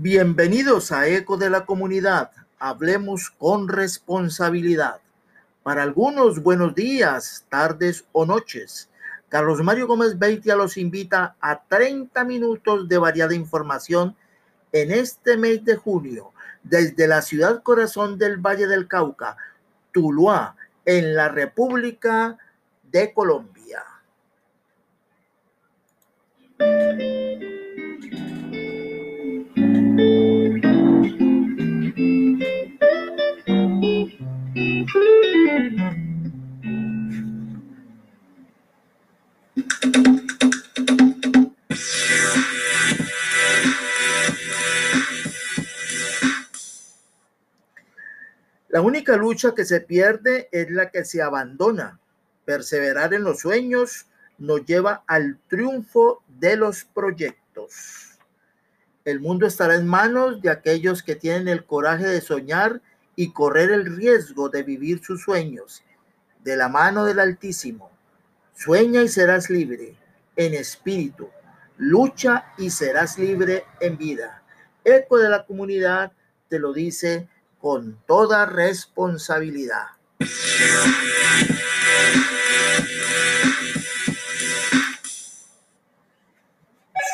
Bienvenidos a Eco de la Comunidad. Hablemos con responsabilidad. Para algunos, buenos días, tardes o noches. Carlos Mario Gómez Beitia los invita a 30 minutos de variada información en este mes de junio, desde la ciudad corazón del Valle del Cauca, Tuluá, en la República de Colombia. La única lucha que se pierde es la que se abandona. Perseverar en los sueños nos lleva al triunfo de los proyectos. El mundo estará en manos de aquellos que tienen el coraje de soñar y correr el riesgo de vivir sus sueños de la mano del Altísimo. Sueña y serás libre en espíritu. Lucha y serás libre en vida. Eco de la comunidad te lo dice con toda responsabilidad.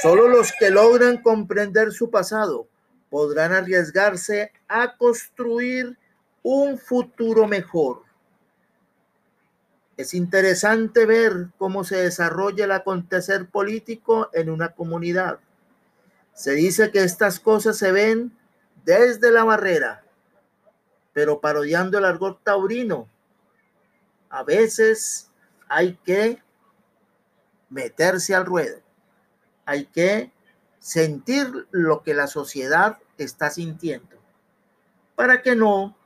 Solo los que logran comprender su pasado podrán arriesgarse a construir un futuro mejor. Es interesante ver cómo se desarrolla el acontecer político en una comunidad. Se dice que estas cosas se ven desde la barrera, pero parodiando el argot taurino. A veces hay que meterse al ruedo. Hay que sentir lo que la sociedad está sintiendo para que no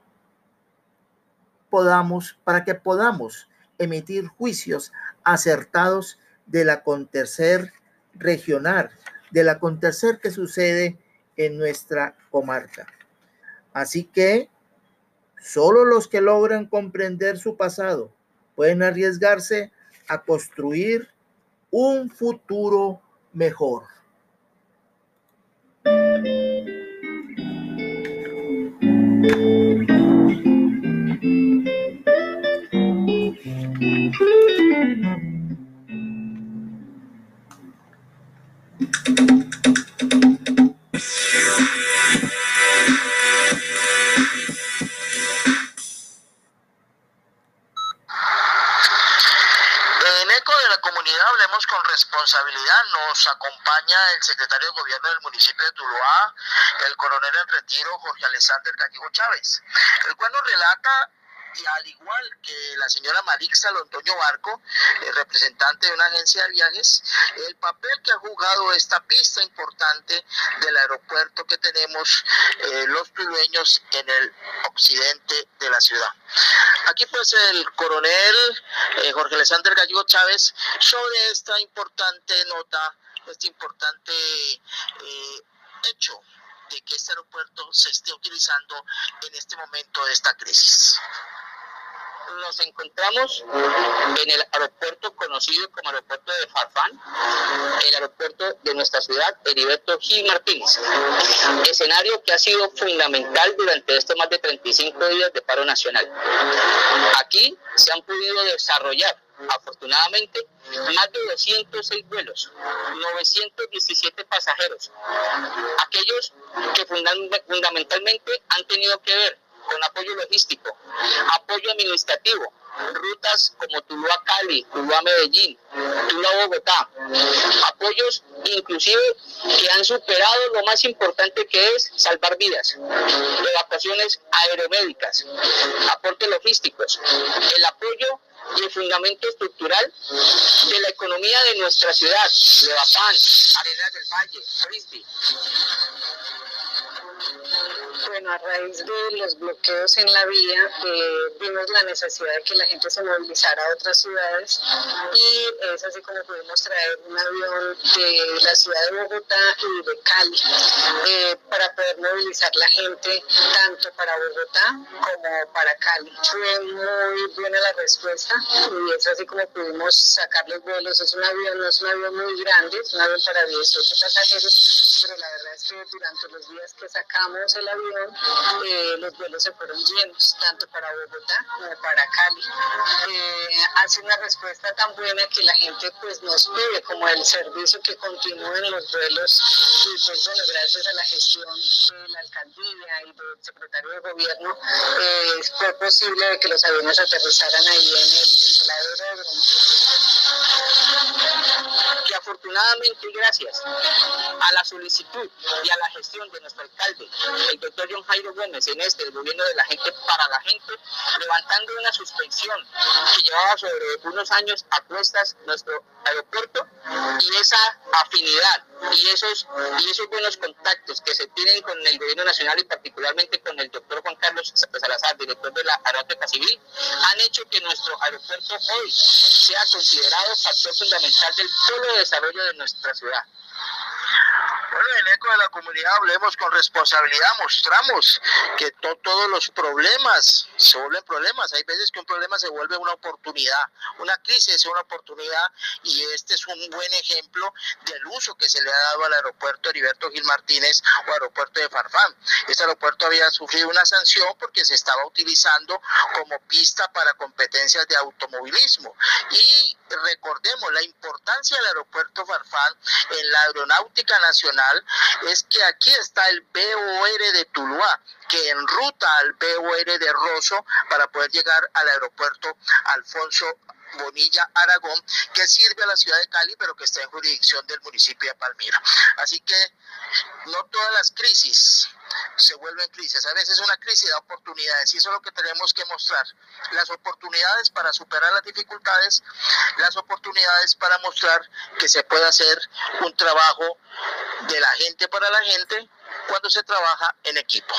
podamos, para que podamos emitir juicios acertados del acontecer regional, del acontecer que sucede en nuestra comarca. Así que Solo los que logran comprender su pasado pueden arriesgarse a construir un futuro mejor. Nos acompaña el secretario de gobierno del municipio de Tuluá, el coronel en retiro Jorge Alexander Caquigo Chávez, el cual nos relata y al igual que la señora Marixa Londoño Barco, eh, representante de una agencia de viajes, el papel que ha jugado esta pista importante del aeropuerto que tenemos eh, los tulueños en el occidente de la ciudad. Aquí pues el coronel eh, Jorge Alexander Gallego Chávez sobre esta importante nota, este importante hecho de que este aeropuerto se esté utilizando en este momento de esta crisis nos encontramos en el aeropuerto conocido como aeropuerto de Farfán, el aeropuerto de nuestra ciudad, Heriberto Gil Martínez. Escenario que ha sido fundamental durante estos más de 35 días de paro nacional. Aquí se han podido desarrollar afortunadamente más de 206 vuelos, 917 pasajeros, aquellos que fundamentalmente han tenido que ver con apoyo logístico, apoyo administrativo, rutas como Tuluá Cali, Tuluá Medellín, Tuluá Bogotá, apoyos inclusive que han superado lo más importante que es salvar vidas, evacuaciones aeromédicas, aportes logísticos, el apoyo y el fundamento estructural de la economía de nuestra ciudad, Levapán, Arenas del Valle, Frisbee. Bueno, a raíz de los bloqueos en la vía, eh, vimos la necesidad de que la gente se movilizara a otras ciudades y es así como pudimos traer un avión de la ciudad de Bogotá y de Cali eh, para poder movilizar la gente tanto para Bogotá como para Cali. Fue muy buena la respuesta y es así como pudimos sacar los vuelos. Es un avión, no es un avión muy grande, es un avión para 18 pasajeros pero la verdad es que durante los días que sacamos el avión, eh, los vuelos se fueron llenos, tanto para Bogotá como para Cali. Eh, hace una respuesta tan buena que la gente pues nos pide como el servicio que continúen los vuelos y pues bueno, gracias a la gestión de la alcaldía y del secretario de gobierno, eh, fue posible que los aviones aterrizaran ahí en el aeródromo que afortunadamente gracias a la solicitud y a la gestión de nuestro alcalde, el doctor John Jairo Gómez, en este, el gobierno de la gente para la gente, levantando una suspensión que llevaba sobre unos años a cuestas nuestro aeropuerto y esa afinidad y esos, y esos buenos contactos que se tienen con el gobierno nacional y particularmente con el doctor Juan Carlos Salazar, director de la Aeronáutica Civil, han hecho que nuestro aeropuerto hoy sea considerado factor fundamental del polo de desarrollo de nuestra ciudad. Bueno, en eco de la comunidad hablemos con responsabilidad, mostramos que todos los problemas se vuelven problemas. Hay veces que un problema se vuelve una oportunidad, una crisis es una oportunidad y este es un buen ejemplo del uso que se le ha dado al aeropuerto Heriberto Gil Martínez o aeropuerto de Farfán. Este aeropuerto había sufrido una sanción porque se estaba utilizando como pista para competencias de automovilismo. Y recordemos la importancia del aeropuerto Farfán en la aeronáutica nacional es que aquí está el BOR de Tuluá que enruta al BOR de Rosso para poder llegar al aeropuerto Alfonso Bonilla Aragón, que sirve a la ciudad de Cali, pero que está en jurisdicción del municipio de Palmira. Así que no todas las crisis se vuelven crisis. A veces una crisis da oportunidades y eso es lo que tenemos que mostrar. Las oportunidades para superar las dificultades, las oportunidades para mostrar que se puede hacer un trabajo de la gente para la gente cuando se trabaja en equipo.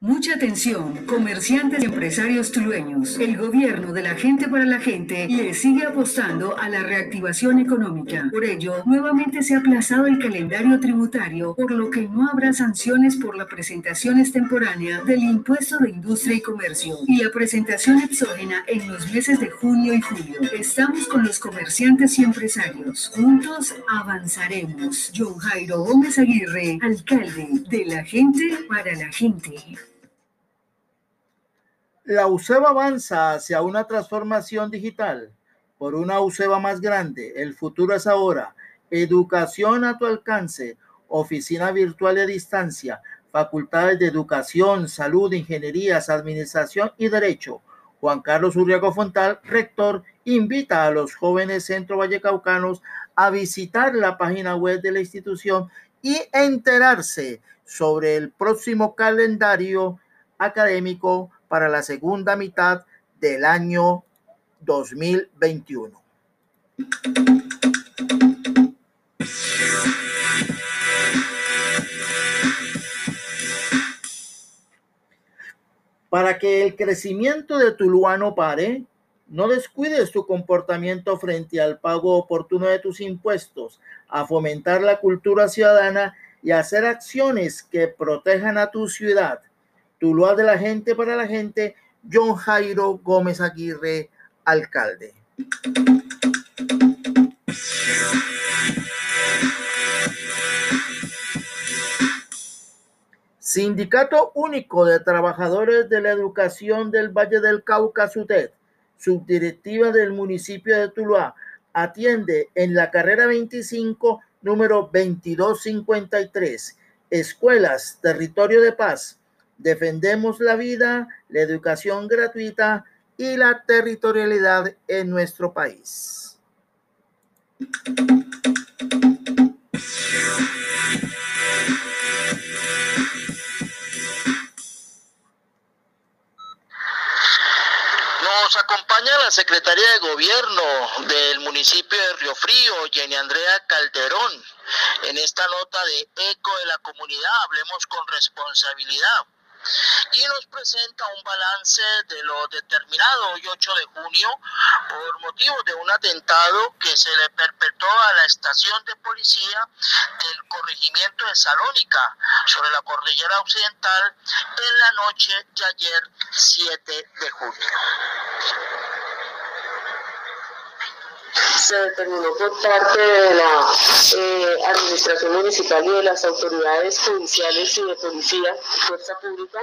Mucha atención, comerciantes y empresarios tulueños. El gobierno de la gente para la gente le sigue apostando a la reactivación económica. Por ello, nuevamente se ha aplazado el calendario tributario, por lo que no habrá sanciones por la presentación extemporánea del impuesto de industria y comercio y la presentación exógena en los meses de junio y julio. Estamos con los comerciantes y empresarios. Juntos avanzaremos. John Jairo Gómez Aguirre, alcalde de la gente para la gente. La UCEBA avanza hacia una transformación digital por una UCEBA más grande. El futuro es ahora. Educación a tu alcance, oficina virtual de distancia, facultades de educación, salud, ingenierías, administración y derecho. Juan Carlos Urriago Fontal, rector, invita a los jóvenes centro vallecaucanos a visitar la página web de la institución y enterarse sobre el próximo calendario académico para la segunda mitad del año 2021. Para que el crecimiento de Tuluá no pare, no descuides tu comportamiento frente al pago oportuno de tus impuestos, a fomentar la cultura ciudadana y hacer acciones que protejan a tu ciudad. Tuluá de la gente para la gente, John Jairo Gómez Aguirre, alcalde. Sindicato Único de Trabajadores de la Educación del Valle del Cauca, SUTED, subdirectiva del municipio de Tuluá, atiende en la carrera 25, número 2253, Escuelas, Territorio de Paz, Defendemos la vida, la educación gratuita y la territorialidad en nuestro país. Nos acompaña la secretaria de gobierno del municipio de Río Frío, Jenny Andrea Calderón, en esta nota de Eco de la Comunidad. Hablemos con responsabilidad y nos presenta un balance de lo determinado hoy 8 de junio por motivo de un atentado que se le perpetró a la estación de policía del corregimiento de Salónica sobre la cordillera occidental en la noche de ayer 7 de junio. Se determinó por parte de la eh, Administración Municipal y de las autoridades judiciales y de policía, fuerza pública,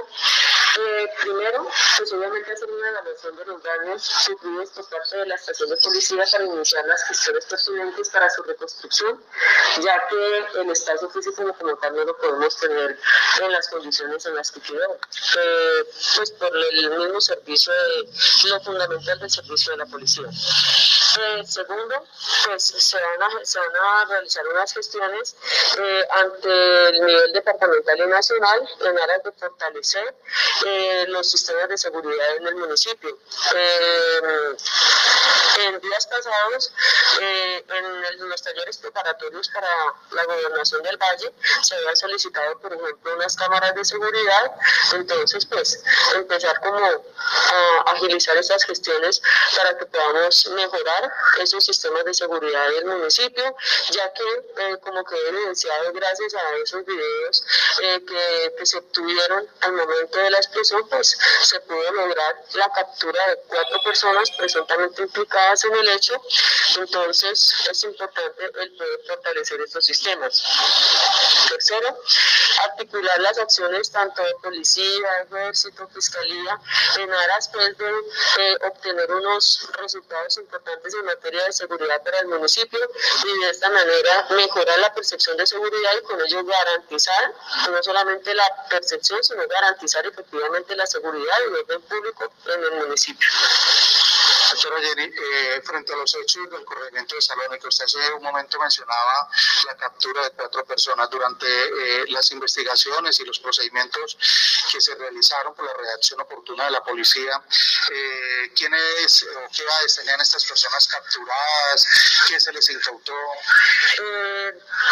eh, primero, pues obviamente hacer una evaluación de los daños sufridos por parte de la estación de policía para iniciar las gestiones pertinentes para su reconstrucción, ya que el espacio físico como tal no lo podemos tener en las condiciones en las que quedó, eh, pues por el mismo servicio, de, lo fundamental del servicio de la policía. Segundo, pues se van, a, se van a realizar unas gestiones eh, ante el nivel departamental y nacional en aras de fortalecer eh, los sistemas de seguridad en el municipio. en días pasados, en los talleres preparatorios para la gobernación del Valle, se habían solicitado, por ejemplo, unas cámaras de seguridad. Entonces, pues, empezar como a agilizar estas gestiones para que podamos mejorar esos sistemas de seguridad del municipio, ya que, eh, como que he evidenciado gracias a esos videos eh, que, se obtuvieron al momento de la explosión, pues se pudo lograr la captura de cuatro personas presuntamente implicadas en el hecho. Entonces, es importante el poder fortalecer estos sistemas. Tercero, articular las acciones tanto de policía, ejército, fiscalía, en aras pues, de eh, obtener unos resultados importantes en materia de seguridad para el municipio y de esta manera mejorar la percepción de seguridad y con ello garantizar no solamente la percepción, sino garantizar efectivamente la seguridad y el orden público en el municipio. Doctora Jenny, eh, frente a los hechos del corregimiento de Salónica, usted hace un momento mencionaba la captura de cuatro personas durante eh, las investigaciones y los procedimientos que se realizaron por la reacción oportuna de la policía. Eh, ¿Quiénes o qué edades tenían estas personas capturadas? ¿Qué se les incautó?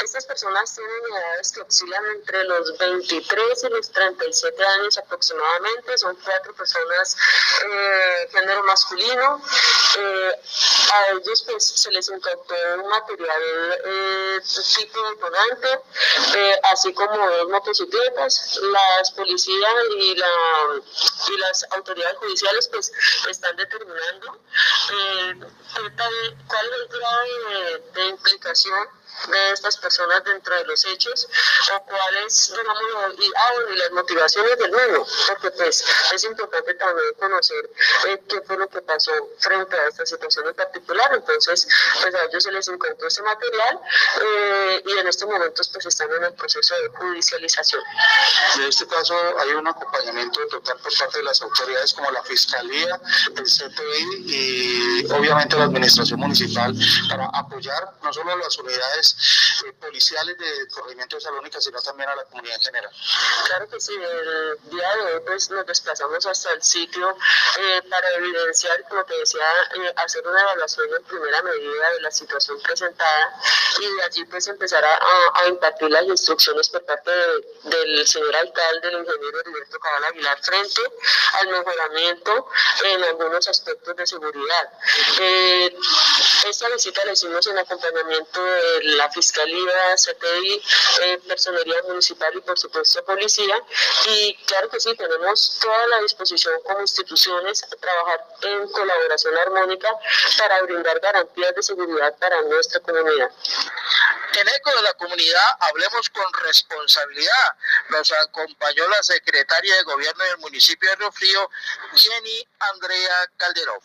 estas personas tienen edades que oscilan entre los 23 y los 37 años aproximadamente. Son cuatro personas género masculino eh, a ellos pues se les incautó un material eh, tipo detonante, eh, así como dos motocicletas. Las policías y las autoridades judiciales pues están determinando eh, cuál es el grado de implicación de estas personas dentro de los hechos o cuáles, digamos, y, ah, y las motivaciones del mismo, porque pues es importante también conocer eh, qué fue lo que pasó frente a esta situación en particular. Entonces, pues a ellos se les encontró ese material eh, y en estos momentos pues están en el proceso de judicialización. En este caso hay un acompañamiento total por parte de las autoridades como la Fiscalía, el CTI y obviamente la Administración Municipal para apoyar no solo a las unidades eh, policiales de corregimiento de Salónica, sino también a la comunidad en general. Claro que sí, el día de hoy pues, nos desplazamos hasta el sitio eh, para evidenciar, como te decía, eh, hacer una evaluación en primera medida de la situación presentada y de allí pues empezar a, impartir las instrucciones por parte del señor alcalde, del ingeniero Heriberto Cabal Aguilar, frente al mejoramiento en algunos aspectos de seguridad. esta visita la hicimos en acompañamiento del la Fiscalía, CTI, eh, Personería Municipal y por supuesto Policía. Y claro que sí, tenemos toda la disposición como instituciones a trabajar en colaboración armónica para brindar garantías de seguridad para nuestra comunidad. En ECO de la comunidad, hablemos con responsabilidad. Nos acompañó la secretaria de Gobierno del municipio de Río Frío, Jenny Andrea Calderón.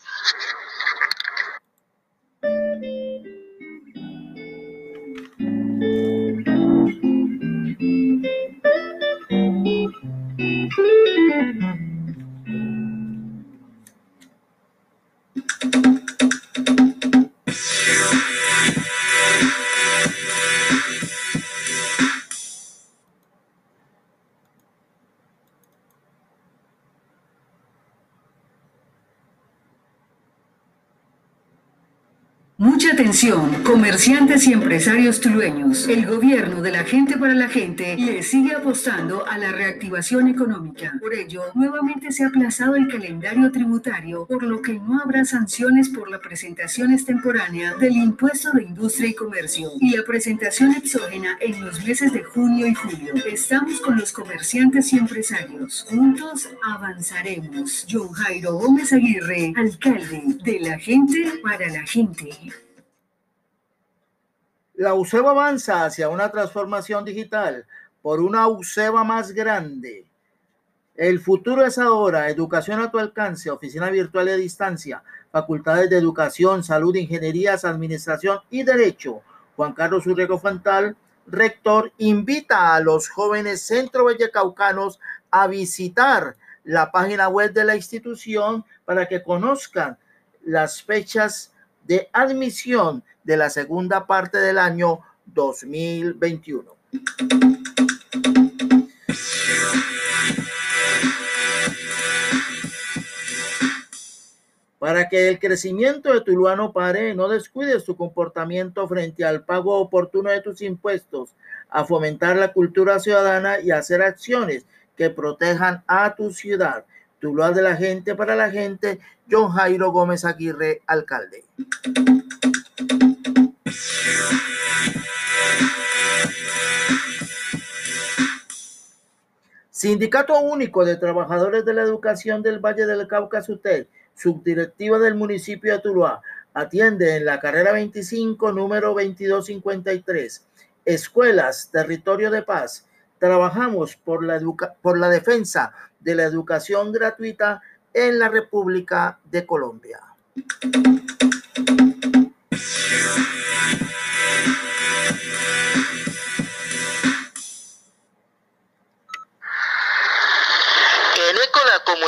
Mucha atención, comerciantes y empresarios tulueños. El gobierno de la gente para la gente le sigue apostando a la reactivación económica. Por ello, nuevamente se ha aplazado el calendario tributario, por lo que no habrá sanciones por la presentación extemporánea del impuesto de industria y comercio y la presentación exógena en los meses de junio y julio. Estamos con los comerciantes y empresarios. Juntos avanzaremos. John Jairo Gómez Aguirre, alcalde de la gente para la gente. La UCEBA avanza hacia una transformación digital por una UCEBA más grande. El futuro es ahora, educación a tu alcance, oficina virtual de distancia, facultades de educación, salud, ingenierías, administración y derecho. Juan Carlos Urrego Fantal, rector, invita a los jóvenes centro vallecaucanos a visitar la página web de la institución para que conozcan las fechas de admisión de la segunda parte del año 2021. Para que el crecimiento de Tuluá no pare, no descuides tu comportamiento frente al pago oportuno de tus impuestos, a fomentar la cultura ciudadana y hacer acciones que protejan a tu ciudad. Tuluá de la gente para la gente, John Jairo Gómez Aguirre, alcalde. Sindicato Único de Trabajadores de la Educación del Valle del Cauca, SUTEL, subdirectiva del municipio de Tuluá, atiende en la carrera 25, número 2253. Escuelas, territorio de paz. Trabajamos por la, por la defensa de la educación gratuita en la República de Colombia.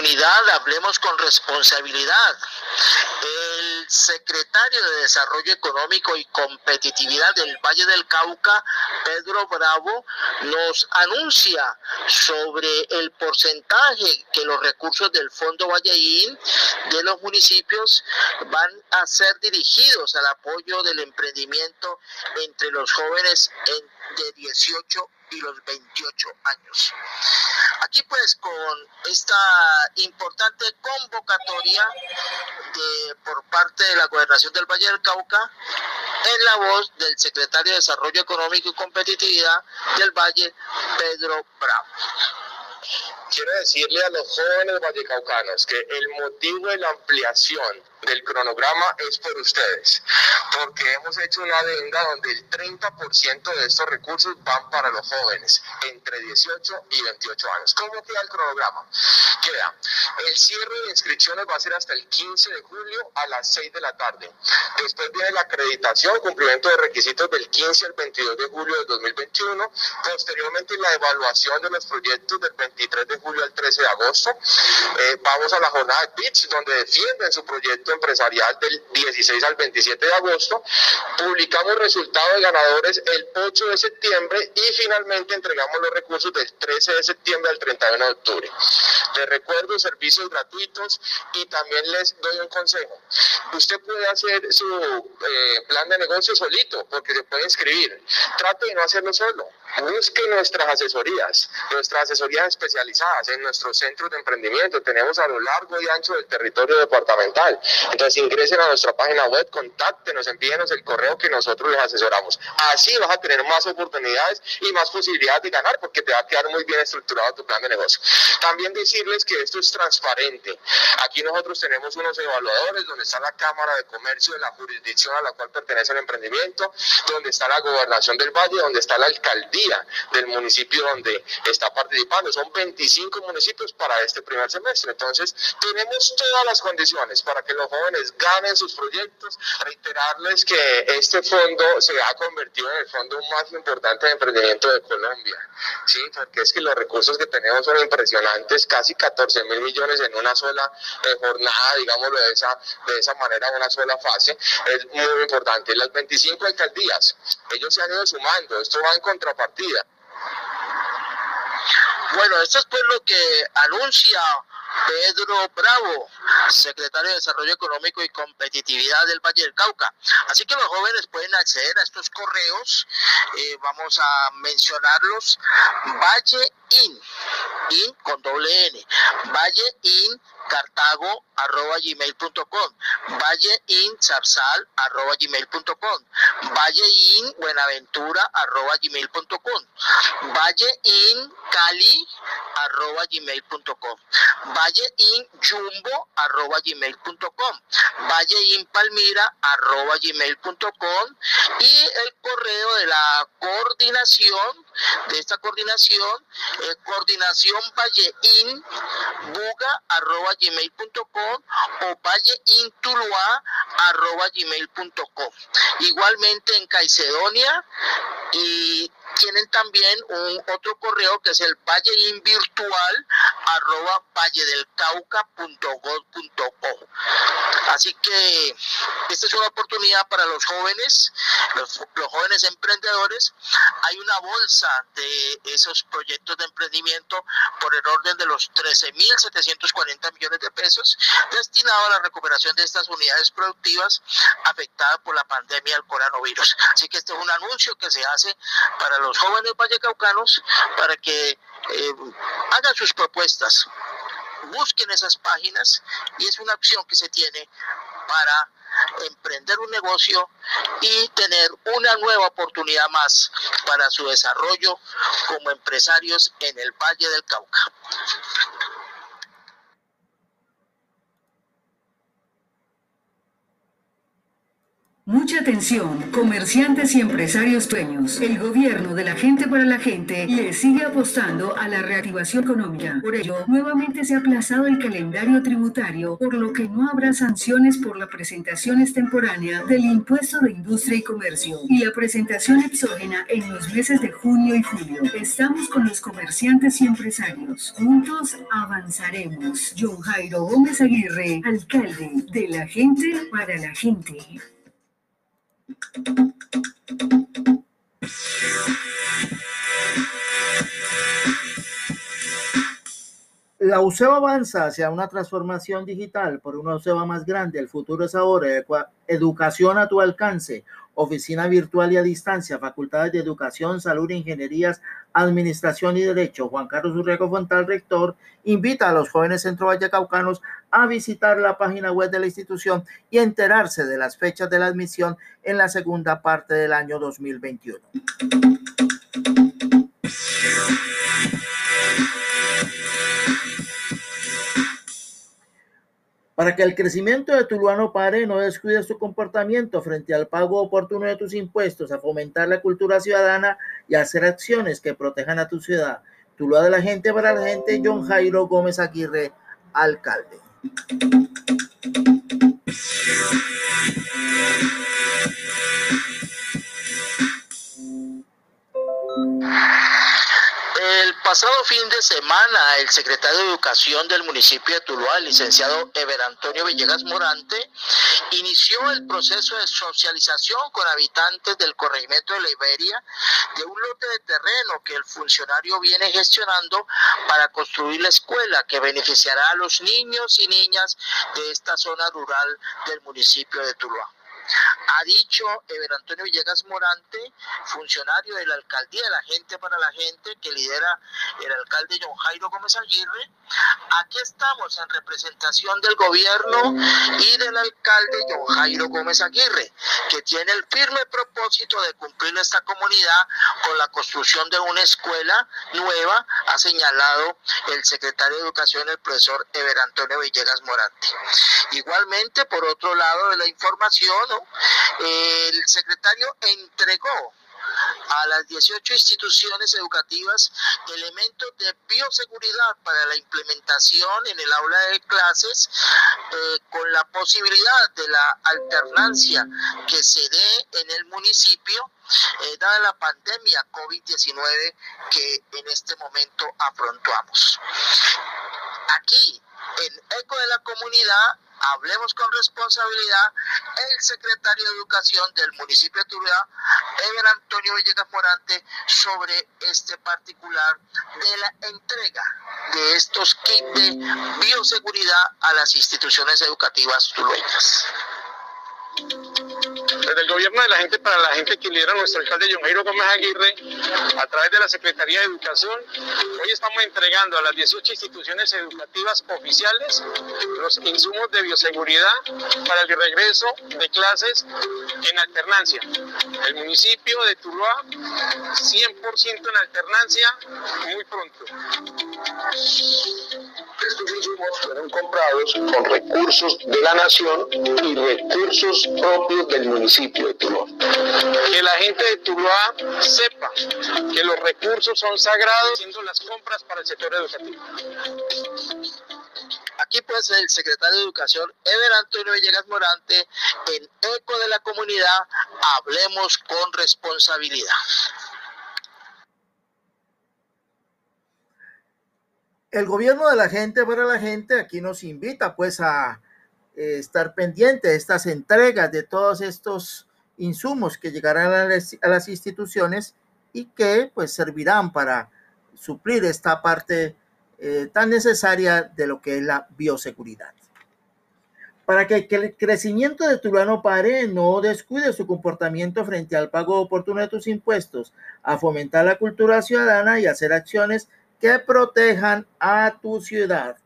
comunidad, hablemos con responsabilidad. Secretario de Desarrollo Económico y Competitividad del Valle del Cauca, Pedro Bravo, nos anuncia sobre el porcentaje que los recursos del Fondo Valleín de los municipios van a ser dirigidos al apoyo del emprendimiento entre los jóvenes de 18 y los 28 años. Aquí pues con esta importante convocatoria por parte de la Gobernación del Valle del Cauca, en la voz del secretario de Desarrollo Económico y Competitividad del Valle, Pedro Bravo. Quiero decirle a los jóvenes vallecaucanos que el motivo de la ampliación del cronograma es por ustedes, porque hemos hecho una adenda donde el 30% de estos recursos van para los jóvenes entre 18 y 28 años. ¿Cómo queda el cronograma? Queda, el cierre de inscripciones va a ser hasta el 15 de julio a las 6 de la tarde. Después viene la acreditación, cumplimiento de requisitos del 15 al 22 de julio de 2021. Posteriormente la evaluación de los proyectos del 23 de julio al 13 de agosto. Eh, vamos a la jornada de pitch donde defienden su proyecto empresarial del 16 al 27 de agosto. Publicamos resultados de ganadores el 8 de septiembre y finalmente entregamos los recursos del 13 de septiembre al 31 de octubre. Les recuerdo servicios gratuitos y también les doy un consejo. Usted puede hacer su eh, plan de negocio solito porque se puede inscribir. Trate de no hacerlo solo Busque nuestras asesorías, nuestras asesorías especializadas en nuestros centros de emprendimiento. Tenemos a lo largo y ancho del territorio departamental. Entonces ingresen a nuestra página web, contáctenos, envíenos el correo que nosotros les asesoramos. Así vas a tener más oportunidades y más posibilidades de ganar porque te va a quedar muy bien estructurado tu plan de negocio. También decirles que esto es transparente. Aquí nosotros tenemos unos evaluadores donde está la Cámara de Comercio de la jurisdicción a la cual pertenece el emprendimiento, donde está la Gobernación del Valle, donde está la alcaldía del municipio donde está participando. Son 25 municipios para este primer semestre. Entonces, tenemos todas las condiciones para que los jóvenes ganen sus proyectos. Reiterarles que este fondo se ha convertido en el fondo más importante de emprendimiento de Colombia. Sí, porque es que los recursos que tenemos son impresionantes, casi 14 mil millones en una sola eh, jornada, digámoslo de esa, de esa manera, en una sola fase. Es muy importante. Las 25 alcaldías, ellos se han ido sumando. Esto va en contrapartida bueno, esto es pues lo que anuncia Pedro Bravo, secretario de Desarrollo Económico y Competitividad del Valle del Cauca. Así que los jóvenes pueden acceder a estos correos, eh, vamos a mencionarlos, Valle In, In con doble N, Valle In cartago arroba gmail.com, valle in zarzal arroba gmail.com, valle in buenaventura arroba gmail.com, valle in cali arroba gmail.com, valle in jumbo arroba gmail.com, valle in palmira arroba gmail.com y el correo coordinación, de esta coordinación, eh, coordinación vallein buga arroba gmail.com o valleintulua arroba gmail.com. Igualmente en Caicedonia y tienen también un otro correo que es el valleinvirtual arroba valledelcauca.gov.co. Así que esta es una oportunidad para los jóvenes, los, los jóvenes emprendedores. Hay una bolsa de esos proyectos de emprendimiento por el orden de los 13.740 millones de pesos destinado a la recuperación de estas unidades productivas afectadas por la pandemia del coronavirus. Así que este es un anuncio que se hace para los jóvenes vallecaucanos para que eh, hagan sus propuestas, busquen esas páginas y es una opción que se tiene para emprender un negocio y tener una nueva oportunidad más para su desarrollo como empresarios en el Valle del Cauca. Mucha atención, comerciantes y empresarios dueños. El gobierno de la gente para la gente le sigue apostando a la reactivación económica. Por ello, nuevamente se ha aplazado el calendario tributario, por lo que no habrá sanciones por la presentación extemporánea del impuesto de industria y comercio y la presentación exógena en los meses de junio y julio. Estamos con los comerciantes y empresarios. Juntos avanzaremos. John Jairo Gómez Aguirre, alcalde de la gente para la gente. La UCEBA avanza hacia una transformación digital por una UCEBA más grande. El futuro es ahora. Educación a tu alcance. Oficina virtual y a distancia. Facultades de Educación, Salud, Ingenierías, Administración y Derecho. Juan Carlos Urrego Fontal, rector, invita a los jóvenes centro vallecaucanos a visitar la página web de la institución y enterarse de las fechas de la admisión en la segunda parte del año 2021. Para que el crecimiento de Tuluá no pare, no descuides tu comportamiento frente al pago oportuno de tus impuestos, a fomentar la cultura ciudadana y a hacer acciones que protejan a tu ciudad. Tuluá de la gente para la gente, John Jairo Gómez Aguirre, alcalde. Pasado fin de semana, el secretario de Educación del municipio de Tuluá, el licenciado Ever Antonio Villegas Morante, inició el proceso de socialización con habitantes del corregimiento de la Iberia de un lote de terreno que el funcionario viene gestionando para construir la escuela que beneficiará a los niños y niñas de esta zona rural del municipio de Tuluá. Ha dicho Ever Antonio Villegas Morante, funcionario de la alcaldía de la gente para la gente que lidera el alcalde John Jairo Gómez Aguirre. Aquí estamos en representación del gobierno y del alcalde John Jairo Gómez Aguirre, que tiene el firme propósito de cumplir esta comunidad con la construcción de una escuela nueva, ha señalado el secretario de Educación, el profesor Ever Antonio Villegas Morante. Igualmente, por otro lado de la información, el secretario entregó a las 18 instituciones educativas elementos de bioseguridad para la implementación en el aula de clases eh, con la posibilidad de la alternancia que se dé en el municipio eh, dada la pandemia COVID-19 que en este momento afrontamos. Aquí, en Eco de la Comunidad, hablemos con responsabilidad, el secretario de Educación del municipio de Tuluá, Eber Antonio Villegas Morante, sobre este particular de la entrega de estos kits de bioseguridad a las instituciones educativas tulueñas. Desde el gobierno de la gente para la gente que lidera nuestro alcalde John Jairo Gómez Aguirre, a través de la Secretaría de Educación, hoy estamos entregando a las 18 instituciones educativas oficiales los insumos de bioseguridad para el regreso de clases en alternancia. El municipio de Tuluá, 100% en alternancia, muy pronto. Estos insumos fueron comprados con recursos de la nación y recursos propios del municipio municipio de Tuluá. Que la gente de Tuluá sepa que los recursos son sagrados haciendo las compras para el sector educativo. Aquí pues el secretario de Educación, Ever Antonio Villegas Morante, en eco de la comunidad, hablemos con responsabilidad. El gobierno de la gente para la gente aquí nos invita pues a eh, estar pendiente de estas entregas de todos estos insumos que llegarán a las, instituciones y que pues servirán para suplir esta parte eh, tan necesaria de lo que es la bioseguridad. Para que, el crecimiento de Tulano pare, no descuide su comportamiento frente al pago oportuno de tus impuestos, a fomentar la cultura ciudadana y hacer acciones que protejan a tu ciudad.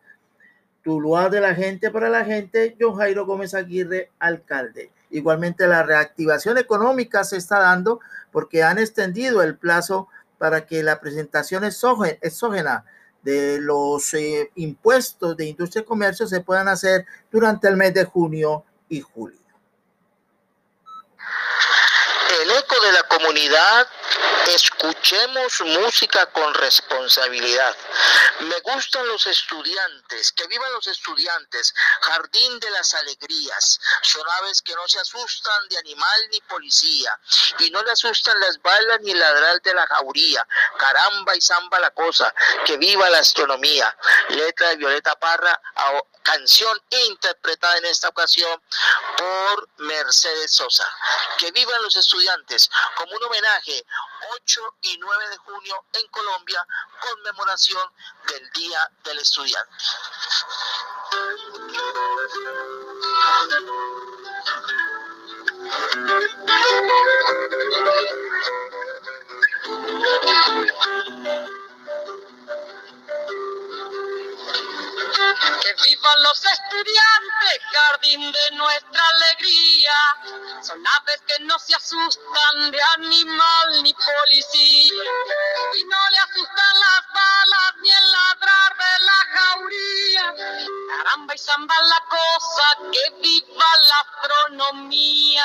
Tuluá de la gente para la gente, John Jairo Gómez Aguirre, alcalde. Igualmente la reactivación económica se está dando porque han extendido el plazo para que la presentación exógena de los eh, impuestos de industria y comercio se puedan hacer durante el mes de junio y julio. El eco de la comunidad Escuchemos música con responsabilidad. Me gustan los estudiantes, que vivan los estudiantes, jardín de las alegrías. Son aves que no se asustan de animal ni policía, y no le asustan las balas ni el ladral de la jauría. Caramba y zamba la cosa, que viva la astronomía. Letra de Violeta Parra, canción interpretada en esta ocasión por Mercedes Sosa. Que vivan los estudiantes como un homenaje 8 y 9 de junio en Colombia, conmemoración del Día del Estudiante. Que vivan los estudiantes, jardín de nuestra alegría. Son aves que no se asustan de animal ni policía. Y no le asustan las balas ni el ladrar de la jauría. Caramba y zamba la cosa, que viva la astronomía.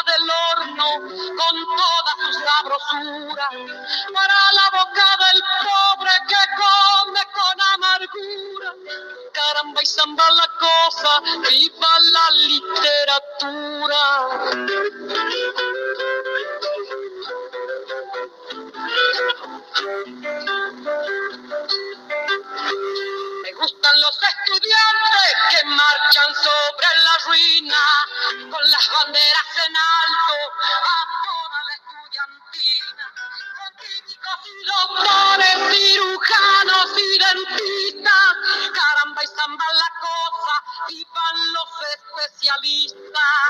para la boca del pobre que come con amargura. Caramba y zamba la cosa, viva la literatura. Me gustan los estudiantes que marchan sobre la ruina con las banderas en alto cirujanos y dentistas. Caramba y zamba la cosa, vivan los especialistas.